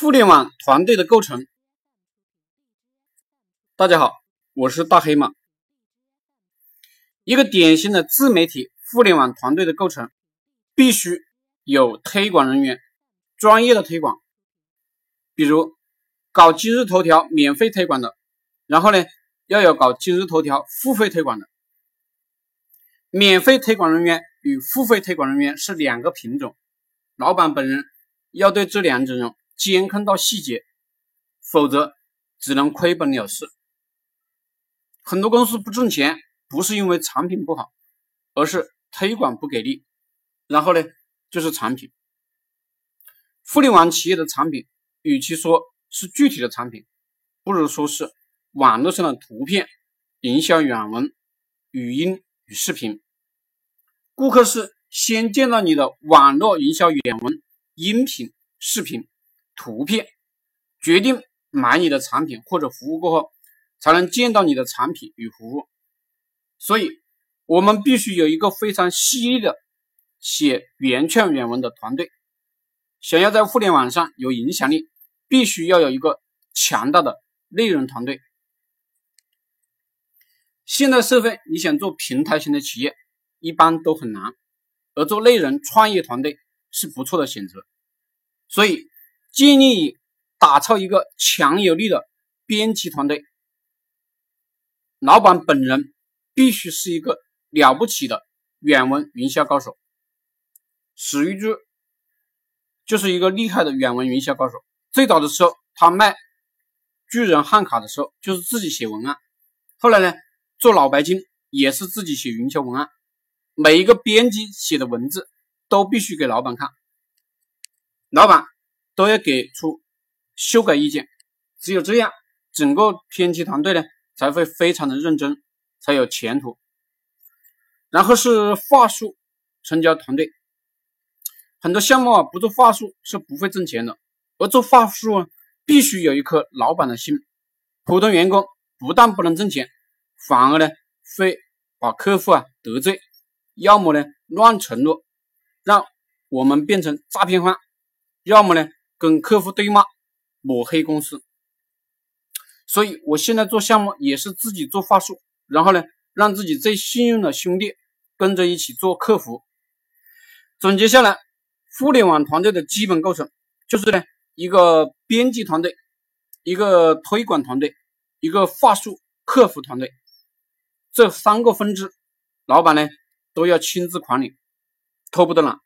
互联网团队的构成。大家好，我是大黑马。一个典型的自媒体互联网团队的构成，必须有推广人员，专业的推广，比如搞今日头条免费推广的，然后呢，要有搞今日头条付费推广的。免费推广人员与付费推广人员是两个品种，老板本人要对这两种人。监控到细节，否则只能亏本了事。很多公司不挣钱，不是因为产品不好，而是推广不给力。然后呢，就是产品。互联网企业的产品，与其说是具体的产品，不如说是网络上的图片、营销软文、语音与视频。顾客是先见到你的网络营销软文、音频、视频。图片决定买你的产品或者服务过后，才能见到你的产品与服务。所以，我们必须有一个非常犀利的写原创原文的团队。想要在互联网上有影响力，必须要有一个强大的内容团队。现代社会，你想做平台型的企业，一般都很难，而做内容创业团队是不错的选择。所以。建议打造一个强有力的编辑团队，老板本人必须是一个了不起的远文营销高手。史玉柱就是一个厉害的远文营销高手。最早的时候，他卖巨人汉卡的时候，就是自己写文案。后来呢，做脑白金也是自己写营销文案。每一个编辑写的文字都必须给老板看，老板。都要给出修改意见，只有这样，整个编辑团队呢才会非常的认真，才有前途。然后是话术成交团队，很多项目啊不做话术是不会挣钱的，而做话术啊必须有一颗老板的心。普通员工不但不能挣钱，反而呢会把客户啊得罪，要么呢乱承诺，让我们变成诈骗犯，要么呢。跟客户对骂，抹黑公司，所以我现在做项目也是自己做话术，然后呢，让自己最信任的兄弟跟着一起做客服。总结下来，互联网团队的基本构成就是呢，一个编辑团队，一个推广团队，一个话术客服团队，这三个分支，老板呢都要亲自管理，拖不得懒。